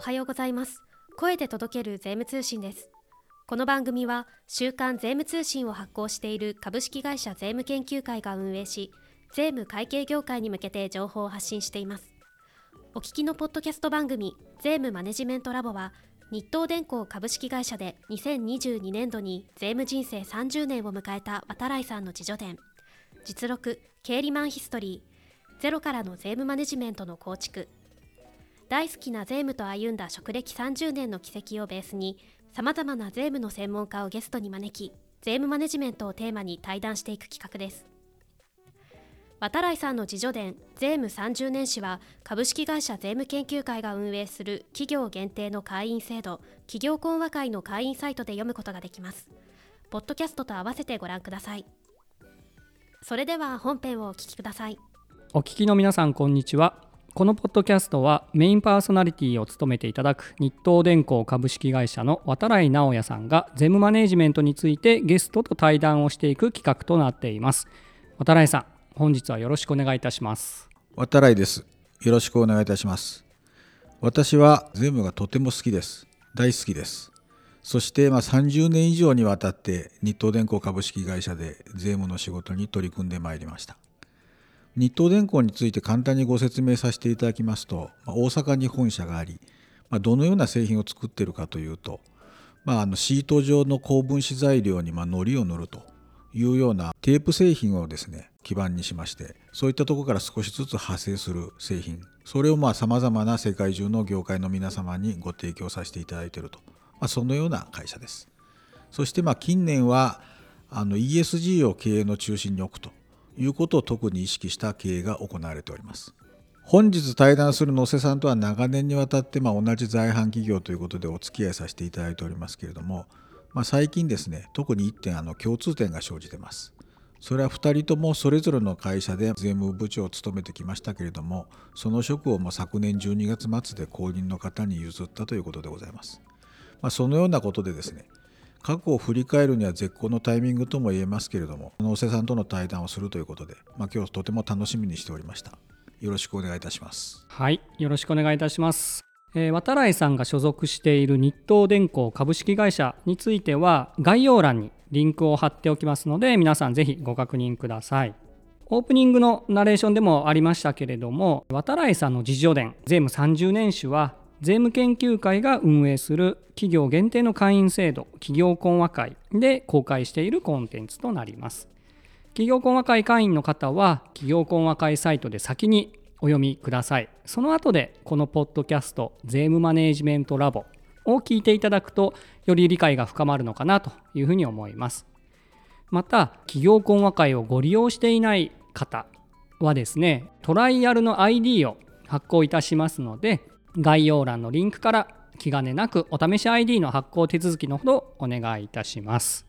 おはようございます。声で届ける税務通信です。この番組は週刊税務通信を発行している株式会社税務研究会が運営し税務会計業界に向けて情報を発信しています。お聞きのポッドキャスト番組税務マネジメントラボは日東電工株式会社で2022年度に税務人生30年を迎えた渡来さんの自助伝実録経理マンヒストリー。ゼロからの税務マネジメントの構築。大好きな税務と歩んだ職歴30年の軌跡をベースにさまざまな税務の専門家をゲストに招き税務マネジメントをテーマに対談していく企画です。渡来さんの自助伝税務30年史は株式会社税務研究会が運営する企業限定の会員制度企業講話会の会員サイトで読むことができます。ポッドキャストと合わせてご覧ください。それでは本編をお聞きください。お聞きの皆さんこんにちは。このポッドキャストはメインパーソナリティを務めていただく日東電工株式会社の渡来直也さんが税務マネジメントについてゲストと対談をしていく企画となっています。渡来さん本日はよろしくお願いいたします。渡来です。よろしくお願いいたします。私は税務がとても好きです。大好きです。そしてまあ30年以上にわたって日東電工株式会社で税務の仕事に取り組んでまいりました。日東電工について簡単にご説明させていただきますと、ま、大阪に本社があり、ま、どのような製品を作っているかというと、まあ、あのシート状の高分子材料にまあ糊を塗るというようなテープ製品をですね基盤にしましてそういったところから少しずつ派生する製品。それをさまざまな世界中の業界の皆様にご提供させていただいていると、まあ、そのような会社です。そしてまあ近年はあの ESG を経営の中心に置くということを特に意識した経営が行われております。本日対談する野瀬さんとは長年にわたってま同じ在販企業ということでお付き合いさせていただいておりますけれども、まあ、最近ですね特に1点あの共通点が生じてます。それは2人ともそれぞれの会社で税務部長を務めてきましたけれどもその職をも昨年12月末で後任の方に譲ったということでございます。まあ、そのようなことでですね過去を振り返るには絶好のタイミングとも言えますけれども能勢さんとの対談をするということで、まあ、今日とても楽しみにしておりました。よろしくお願いいたします。はいよろしくお願いいたします。えー、渡来さんが所属している日東電工株式会社については概要欄にリンクを貼っておきますので皆さんぜひご確認ください。オープニングのナレーションでもありましたけれども渡来さんの自助伝税務30年史は税務研究会が運営する企業限定の会員制度企業講話会で公開しているコンテンツとなります。企業講話会会員の方は企業講話会サイトで先にお読みください。その後でこのポッドキャスト税務マネジメントラボを聞いていただくとより理解が深まるのかなというふうに思います。また企業講話会をご利用していない方はですねトライアルの ID を発行いたしますので概要欄のリンクから気兼ねなくお試し ID の発行手続きのほどお願いいたします。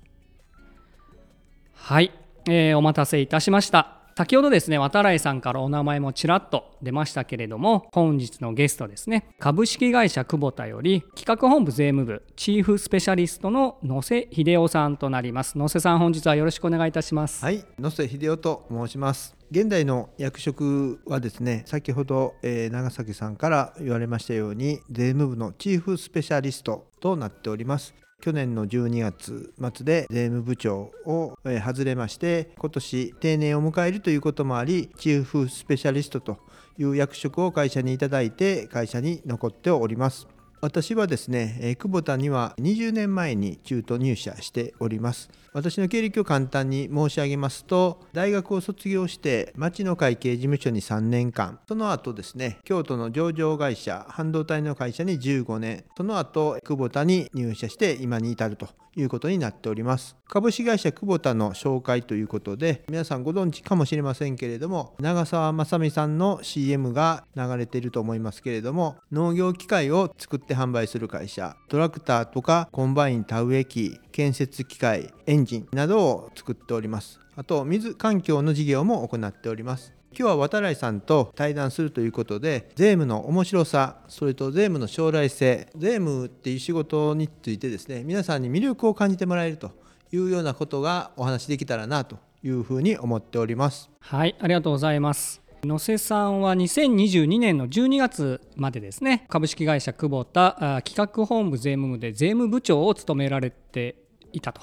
はい、えー、お待たせいたしました。先ほどですね、渡来さんからお名前もちらっと出ましたけれども、本日のゲストですね、株式会社久保田より企画本部税務部チーフスペシャリストの野瀬秀夫さんとなります。野瀬さん、本日はよろしくお願いいたします。はい、野瀬秀夫と申します。現代の役職はですね先ほど、えー、長崎さんから言われましたように税務部のチーフスペシャリストとなっております去年の12月末で税務部長を外れまして今年定年を迎えるということもありチーフスペシャリストという役職を会社にいただいて会社に残っております。私はですね、え久保田には20年前に中途入社しております。私の経歴を簡単に申し上げますと、大学を卒業して町の会計事務所に3年間、その後ですね、京都の上場会社、半導体の会社に15年、その後、久保田に入社して今に至るということになっております。株式会社クボタの紹介ということで、皆さんご存知かもしれませんけれども、長澤まさみさんの CM が流れていると思いますけれども、農業機械を作って販売する会社、トラクターとかコンバイン田植え機、建設機械、エンジンなどを作っております。あと、水環境の事業も行っております。今日は渡来さんと対談するということで税務の面白さそれと税務の将来性税務っていう仕事についてですね皆さんに魅力を感じてもらえるというようなことがお話できたらなというふうに思っておりますはいありがとうございます野瀬さんは2022年の12月までですね株式会社久保田企画本部税務部で税務部長を務められていたと。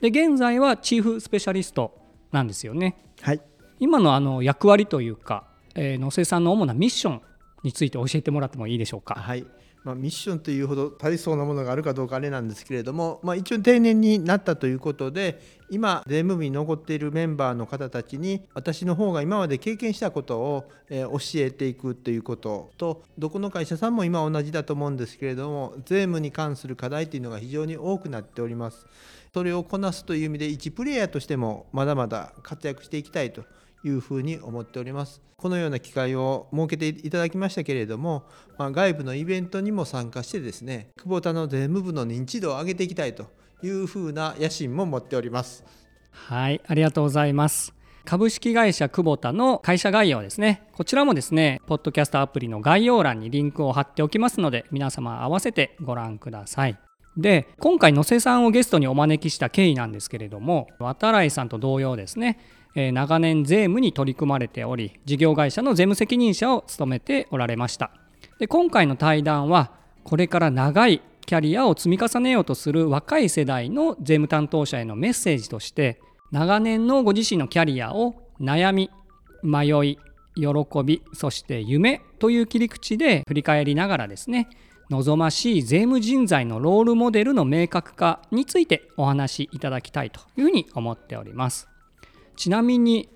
で現在はチーフスペシャリストなんですよね。はい。今のあの役割というか、えー、野瀬さんの主なミッションについて教えてもらってもいいでしょうか？はいまあ、ミッションというほど大層なものがあるかどうかあれなんですけれども、まあ、一応定年になったということで今税務部に残っているメンバーの方たちに私の方が今まで経験したことを、え教えていくということとどこの会社さんも今同じだと思うんですけれども税務に関する課題というのが非常に多くなっております。それをこなすという意味で一プレイヤーとしてもまだまだ活躍していきたいというふうに思っております。このような機会を設けていただきましたけれども、まあ、外部のイベントにも参加してですね久保田の税務部の認知度を上げていきたいというふうな野心も持っております。はいありがとうございます。株式会社久保田の会社概要ですね。こちらもですねポッドキャストアプリの概要欄にリンクを貼っておきますので皆様合わせてご覧ください。で今回野瀬さんをゲストにお招きした経緯なんですけれども渡来さんと同様ですねえー、長年税務に取り組まれており事業会社の税務責任者を務めておられましたで今回の対談はこれから長いキャリアを積み重ねようとする若い世代の税務担当者へのメッセージとして長年のご自身のキャリアを悩み迷い喜びそして夢という切り口で振り返りながらですね望ましい税務人材のロールモデルの明確化についてお話しいただきたいというふうに思っております。ちなみに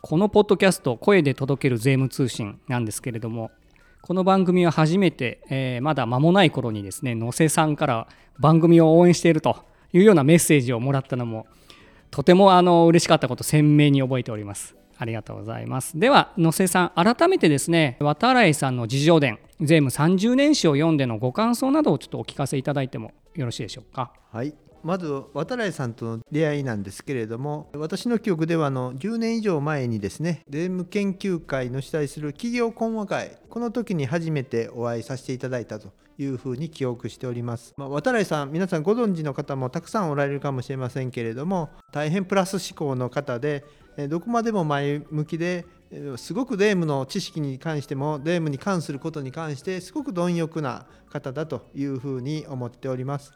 このポッドキャスト「声で届ける税務通信」なんですけれどもこの番組は初めて、えー、まだ間もない頃にですね野瀬さんから番組を応援しているというようなメッセージをもらったのもとてもあの嬉しかったこと鮮明に覚えております。ありがとうございます。では野瀬さん改めてですね渡来さんの自叙伝税務30年史を読んでのご感想などをちょっとお聞かせいただいてもよろしいでしょうか？はい。まず渡来さんとの出会いなんですけれども私の記憶ではあの10年以上前にですね税務研究会の主催する企業懇話会この時に初めてお会いさせていただいたというふうに記憶しております、まあ、渡来さん皆さんご存知の方もたくさんおられるかもしれませんけれども大変プラス思考の方でどこまでも前向きですごく税務の知識に関しても税務に関することに関してすごく貪欲な方だというふうに思っております。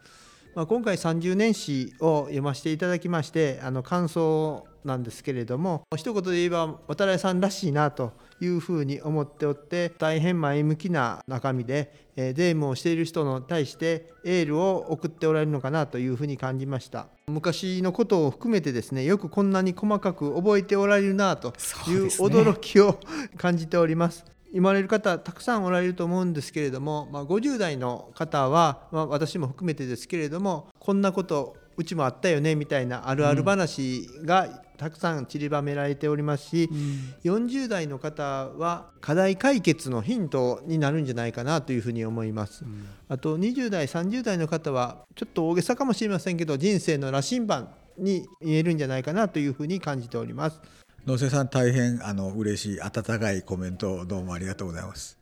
まあ、今回30年史を読ませていただきましてあの感想なんですけれども一言で言えば渡辺さんらしいなというふうに思っておって大変前向きな中身で、えー、税務をしている人に対してエールを送っておられるのかなというふうに感じました。昔のことを含めてですねよくこんなに細かく覚えておられるなという驚きを 感じております言われる方たくさんおられると思うんですけれども、まあ、50代の方は、まあ、私も含めてですけれどもこんなことうちもあったよねみたいなあるある話がたくさん散りばめられておりますし、うん、40代の方は課題解決のヒントになるんじゃないかなというふうに思います、うん、あと20代30代の方はちょっと大げさかもしれませんけど人生の羅針盤に見えるんじゃないかなというふうに感じております。野瀬さん大変あの嬉しい温かいコメントどうもありがとうございます。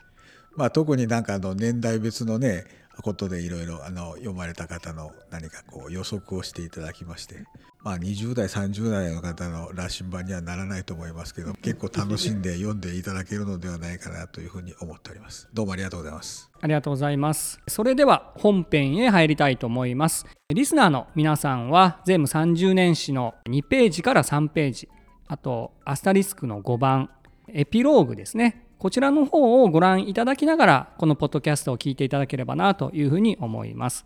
まあ、特になんかあの年代別のねことでいろいろ読まれた方の何かこう予測をしていただきまして、まあ、20代30代の方の羅針盤にはならないと思いますけど結構楽しんで読んでいただけるのではないかなというふうに思っております。どうもありがとうございます。ありがとうございます。それでは本編へ入りたいと思います。リスナーの皆さんは税務30年史の2ページから3ページ。あとアスタリスクの5番エピローグですね。こちらの方をご覧いただきながらこのポッドキャストを聞いていただければなというふうに思います。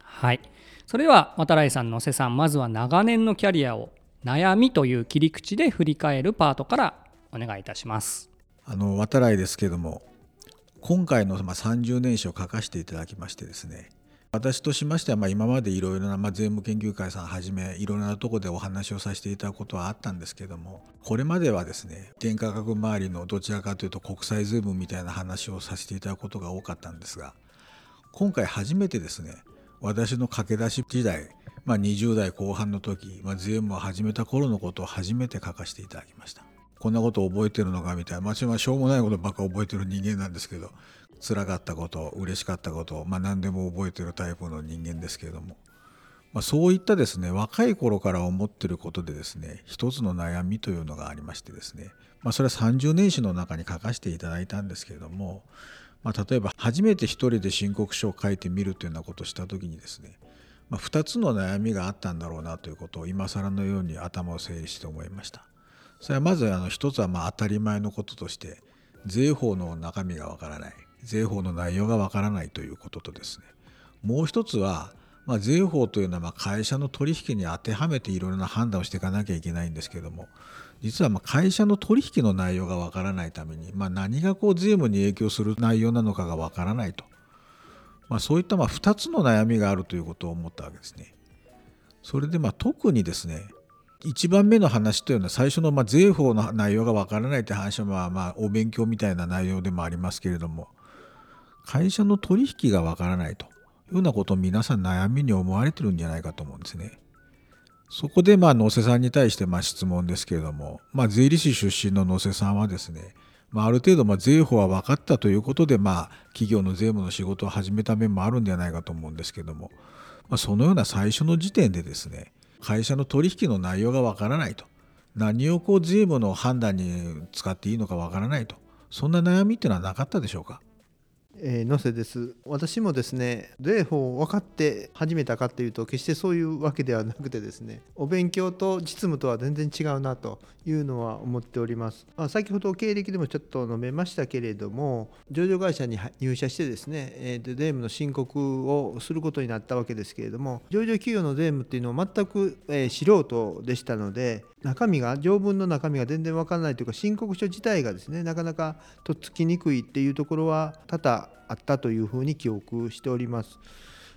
はい。それでは渡来さん野瀬さんまずは長年のキャリアを悩みという切り口で振り返るパートからお願いいたします。あの渡来ですけども今回の30年史を書かせていただきましてですね私としましては、ま、今までいろいろな、ま、税務研究会さんはじめいろいろなとこでお話をさせていただくことはあったんですけどもこれまではですね原価格周りのどちらかというと国際税務みたいな話をさせていただくことが多かったんですが今回初めてですね私の駆け出し時代、まあ、20代後半の時、まあ、税務を始めた頃のことを初めて書かせていただきました。こんなこと覚えてるのかみたいな、まあ、しょうもないことばっか覚えてる人間なんですけど辛かったこと嬉しかったこと、まあ、何でも覚えてるタイプの人間ですけれども、まあ、そういったですね若い頃から思ってることでですね一つの悩みというのがありましてですね、まあ、それは30年史の中に書かせていただいたんですけれども、まあ、例えば初めて一人で申告書を書いてみるというようなことをした時にですね、まあ、2つの悩みがあったんだろうなということを今更のように頭を整理して思いました。それはまずあの一つはまあ当たり前のこととして税法の中身がわからない。税法の内容がわからないということとですねもう一つはまあ、税法というのはま会社の取引に当てはめていろいろな判断をしていかなきゃいけないんですけども実はま会社の取引の内容がわからないために、まあ、何がこう税務に影響する内容なのかがわからないと、まあ、そういったま2つの悩みがあるということを思ったわけですね。それでまあ特にですね1番目の話というのは最初のま税法の内容がわからないという話はまあまあお勉強みたいな内容でもありますけれども会社の取引がわからないというようなことを皆さん悩みに思われてるんじゃないかと思うんですね。そこでまあ野瀬さんに対してまあ質問ですけれども、まあ、税理士出身の野瀬さんはですね、まあ、ある程度まあ税法は分かったということでまあ企業の税務の仕事を始めた面もあるんではないかと思うんですけども、まあ、そのような最初の時点でですね会社の取引の内容が分からないと。何をこう税務の判断に使っていいのか分からないと。そんな悩みっていうのはなかったでしょうか。えー、野瀬です。私もですね税法を分かって始めたかっていうと決してそういうわけではなくてですねお勉強と実務とは全然違うなというのは思っております、まあ、先ほど経歴でもちょっと述べましたけれども上場会社に入社してですね、えー、税務の申告をすることになったわけですけれども上場企業の税務っていうのは全く、え、素人でしたので中身が条文の中身が全然わからないというか申告書自体がですねなかなかとっつきにくいっていうところは多々あったというふうに記憶しております。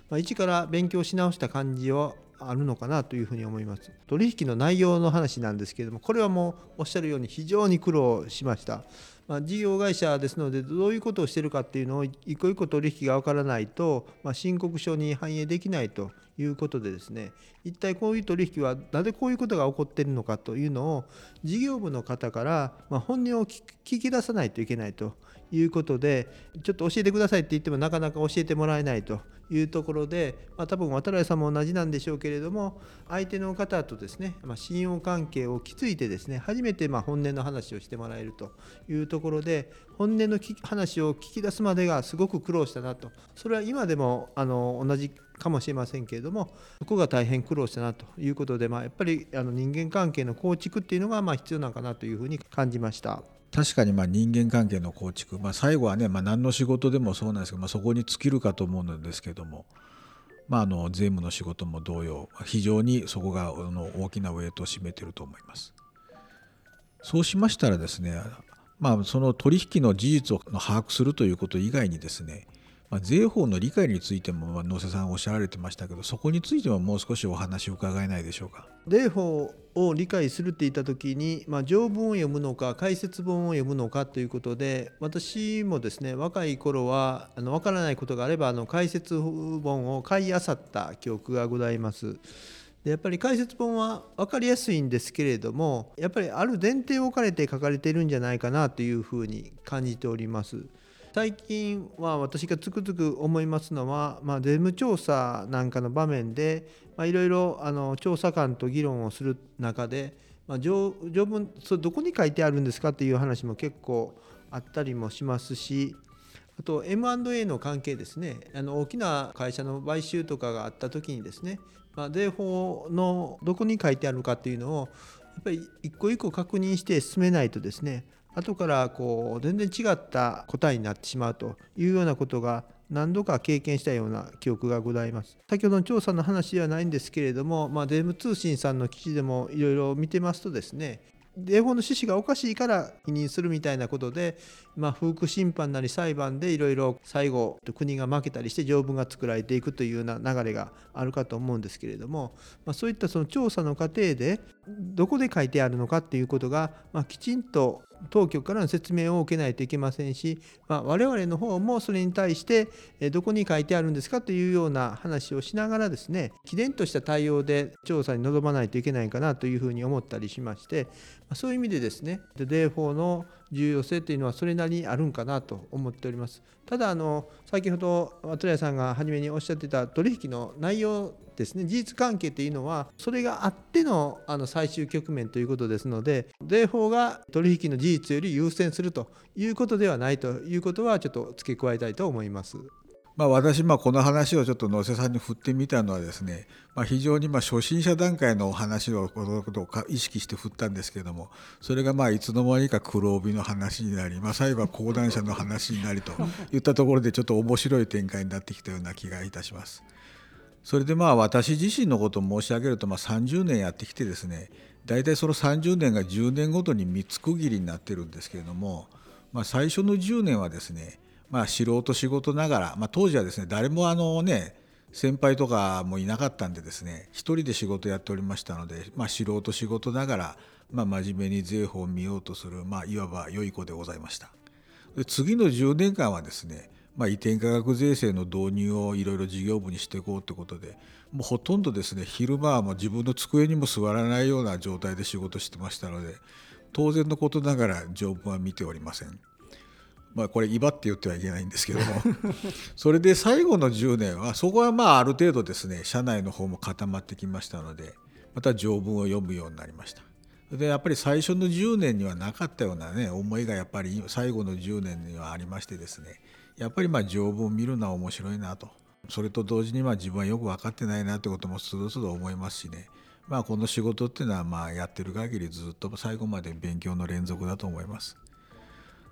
まあ、一から勉強し直した感じをあるのかなというふうに思います。取引の内容の話なんですけれどもこれはもうおっしゃるように非常に苦労しました。まあ、事業会社ですのでどういうことをしてるかっていうのを一個一個取引が分からないと、まあ、申告書に反映できないということでですね一体こういう取引はなぜこういうことが起こっているのかというのを事業部の方からま本音を聞き出さないといけないということでちょっと教えてくださいって言ってもなかなか教えてもらえないというところで、まあ、多分渡辺さんも同じなんでしょうけれども相手の方とですね、まあ、信用関係を築いてですね初めてま本音の話をしてもらえるというところで本音の話を聞き出すまでがすごく苦労したなとそれは今でもあの同じかもしれませんけれどもそこが大変苦労したなということで、まあ、やっぱりあの人間関係の構築っていうのがまあ必要なのかなというふうに感じました。確かにまあ人間関係の構築、まあ、最後はね、まあ、何の仕事でもそうなんですけど、まあ、そこに尽きるかと思うんですけども、まあ、あの税務の仕事も同様非常にそこがあの大きなウエイトを占めていると思います。そうしましたらですね、まあ、その取引の事実を把握するということ以外にですねまあ、税法の理解についても野瀬さんおっしゃられてましたけどそこについてももう少しお話を伺えないでしょうか？税法を理解するって言った時に、まあ、条文を読むのか解説本を読むのかということで私もですね若い頃はあの分からないことがあればあの解説本を買いあさった記憶がございます。でやっぱり解説本は分かりやすいんですけれどもやっぱりある前提を置かれて書かれているんじゃないかなというふうに感じております。最近は私がつくづく思いますのは、まあ、税務調査なんかの場面でいろいろ調査官と議論をする中で、まあ、条文それどこに書いてあるんですかっていう話も結構あったりもしますしあと M&A の関係ですね。あの大きな会社の買収とかがあった時にですね、まあ、税法のどこに書いてあるかっていうのをやっぱり一個一個確認して進めないとですね後からこう全然違った答えになってしまうというようなことが何度か経験したような記憶がございます。先ほどの調査の話ではないんですけれども、まあ、税務通信さんの記事でもいろいろ見てますとですね英語の趣旨がおかしいから否認するみたいなことで、まあ、不服審判なり裁判でいろいろ最後国が負けたりして条文が作られていくというような流れがあるかと思うんですけれども、まあ、そういったその調査の過程でどこで書いてあるのかっていうことが、まあ、きちんと当局からの説明を受けないといけませんし、まあ、我々の方もそれに対してどこに書いてあるんですかというような話をしながらですねき然とした対応で調査に臨まないといけないかなというふうに思ったりしましてそういう意味でですね税法の重要性というのはそれなりにあるんかなと思っております。ただあの先ほど渡谷さんが初めにおっしゃってた取引の内容ですね事実関係というのはそれがあってのあの最終局面ということですので税法が取引の事実より優先するということではないということはちょっと付け加えたいと思います。まあ、私、ま、この話をちょっと野瀬さんに振ってみたのはですね、まあ、非常にまあ初心者段階のお話をこのことを意識して振ったんですけどもそれがまあいつの間にか黒帯の話になり、まあ、最後は講談社の話になりといったところでちょっと面白い展開になってきたような気がいたします。それでまあ私自身のことを申し上げるとまあ30年やってきてですね大体その30年が10年ごとに3つ区切りになってるんですけれども、まあ、最初の10年はですねまあ、素人仕事ながら、まあ、当時はですね誰もあのね先輩とかもいなかったんでですね一人で仕事やっておりましたので、まあ、素人仕事ながら、まあ、真面目に税法を見ようとする、まあ、いわば良い子でございました。次の10年間はですね、まあ、移転価格税制の導入をいろいろ事業部にしていこうということでもうほとんどですね昼間はもう自分の机にも座らないような状態で仕事してましたので当然のことながら条文は見ておりません。まあ、これ威張って言ってはいけないんですけども それで最後の10年はそこはまあある程度ですね社内の方も固まってきましたのでまた条文を読むようになりましたでやっぱり最初の10年にはなかったようなね思いがやっぱり最後の10年にはありましてですねやっぱりまあ条文を見るのは面白いなとそれと同時にまあ自分はよく分かってないなってこともつどつど思いますしねまあこの仕事っていうのはまあやってる限りずっと最後まで勉強の連続だと思います。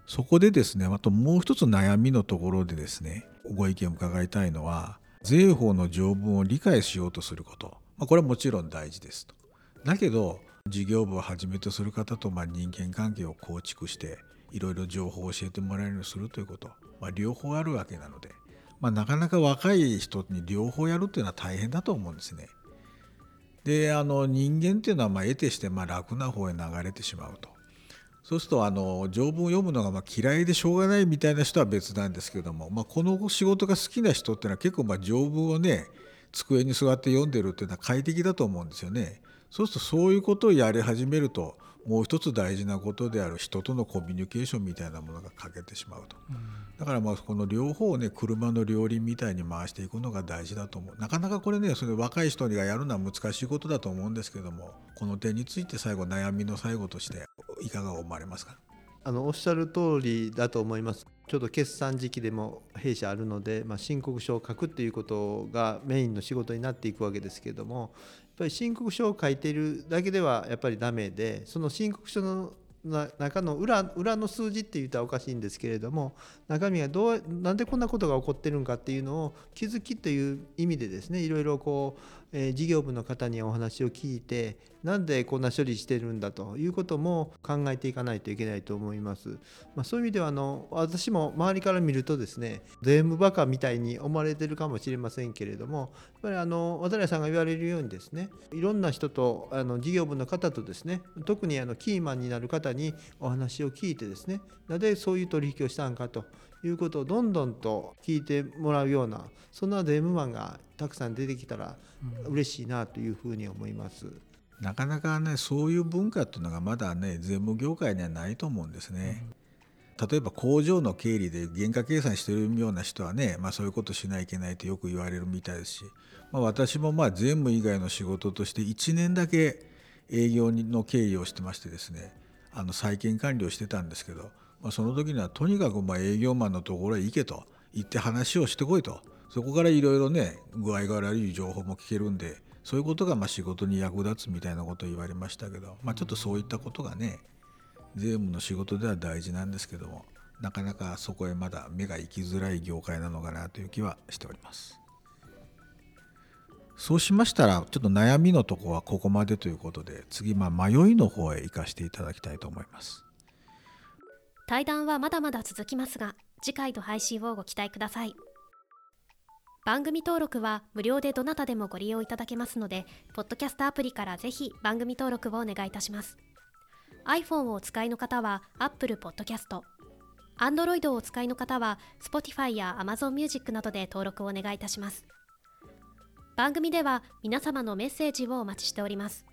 そこでですねあともう一つ悩みのところでですねご意見を伺いたいのは税法の条文を理解しようとすること、まあ、これはもちろん大事ですと。だけど事業部をはじめとする方とま人間関係を構築していろいろ情報を教えてもらえるようにするということ、まあ、両方あるわけなので、まあ、なかなか若い人に両方やるっていうのは大変だと思うんですね。であの人間っていうのはまあ得てしてまあ楽な方へ流れてしまうと。そうするとあの条文を読むのがま嫌いでしょうがないみたいな人は別なんですけども、まあ、この仕事が好きな人っていうのは結構まあ条文をね机に座って読んでるっていうのは快適だと思うんですよね。そうするとそういうことをやり始めるともう一つ大事なことである人とのコミュニケーションみたいなものが欠けてしまうと、うん、だからまあこの両方をね車の両輪みたいに回していくのが大事だと思う。なかなかこれねそれ若い人がやるのは難しいことだと思うんですけどもこの点について最後悩みの最後としていかが思われますか？あのおっしゃる通りだと思います。ちょうど決算時期でも弊社あるので、まあ、申告書を書くっていうことがメインの仕事になっていくわけですけれどもやっぱり申告書を書いているだけではやっぱりダメでその申告書の中の裏裏の数字って言ったらおかしいんですけれども中身がどうなんでこんなことが起こってるんかっていうのを気づきという意味でですねいろいろこう、え、事業部の方にお話を聞いてなんでこんな処理してるんだということも考えていかないといけないと思います。まあ、そういう意味ではあの私も周りから見るとですね税務バカみたいに思われてるかもしれませんけれどもやっぱりあの渡辺さんが言われるようにですねいろんな人とあの事業部の方とですね特にあのキーマンになる方にお話を聞いてですねなぜそういう取引をしたんかということをどんどんと聞いてもらうようなそんな税務マンがたくさん出てきたら嬉しいなというふうに思います。なかなかねそういう文化っていうのがまだね税務業界にはないと思うんですね。例えば工場の経理で原価計算してるような人はね、まあ、そういうことしないといけないとよく言われるみたいですし、まあ、私もまあ税務以外の仕事として1年だけ営業の経理をしてましてですねあの再建管理をしてたんですけど、まあ、その時にはとにかくまあ営業マンのところへ行けと行って話をしてこいとそこからいろいろね具合が悪い情報も聞けるんでそういうことがまあ仕事に役立つみたいなことを言われましたけど、まあ、ちょっとそういったことがね税務の仕事では大事なんですけどもなかなかそこへまだ目が行きづらい業界なのかなという気はしております。そうしましたらちょっと悩みのとこはここまでということで次まあ迷いの方へ行かせていただきたいと思います対談はまだまだ続きますが次回の配信をご期待ください番組登録は無料でどなたでもご利用いただけますのでポッドキャストアプリからぜひ番組登録をお願いいたします。iPhone をお使いの方は Apple Podcast Android をお使いの方は Spotify や Amazon Music などで登録をお願いいたします。番組では皆様のメッセージをお待ちしております。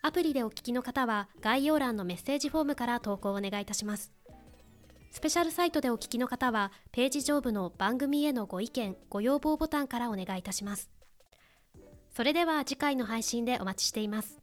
アプリでお聞きの方は概要欄のメッセージフォームから投稿をお願いいたします。スペシャルサイトでお聞きの方はページ上部の番組へのご意見ご要望ボタンからお願いいたします。それでは次回の配信でお待ちしています。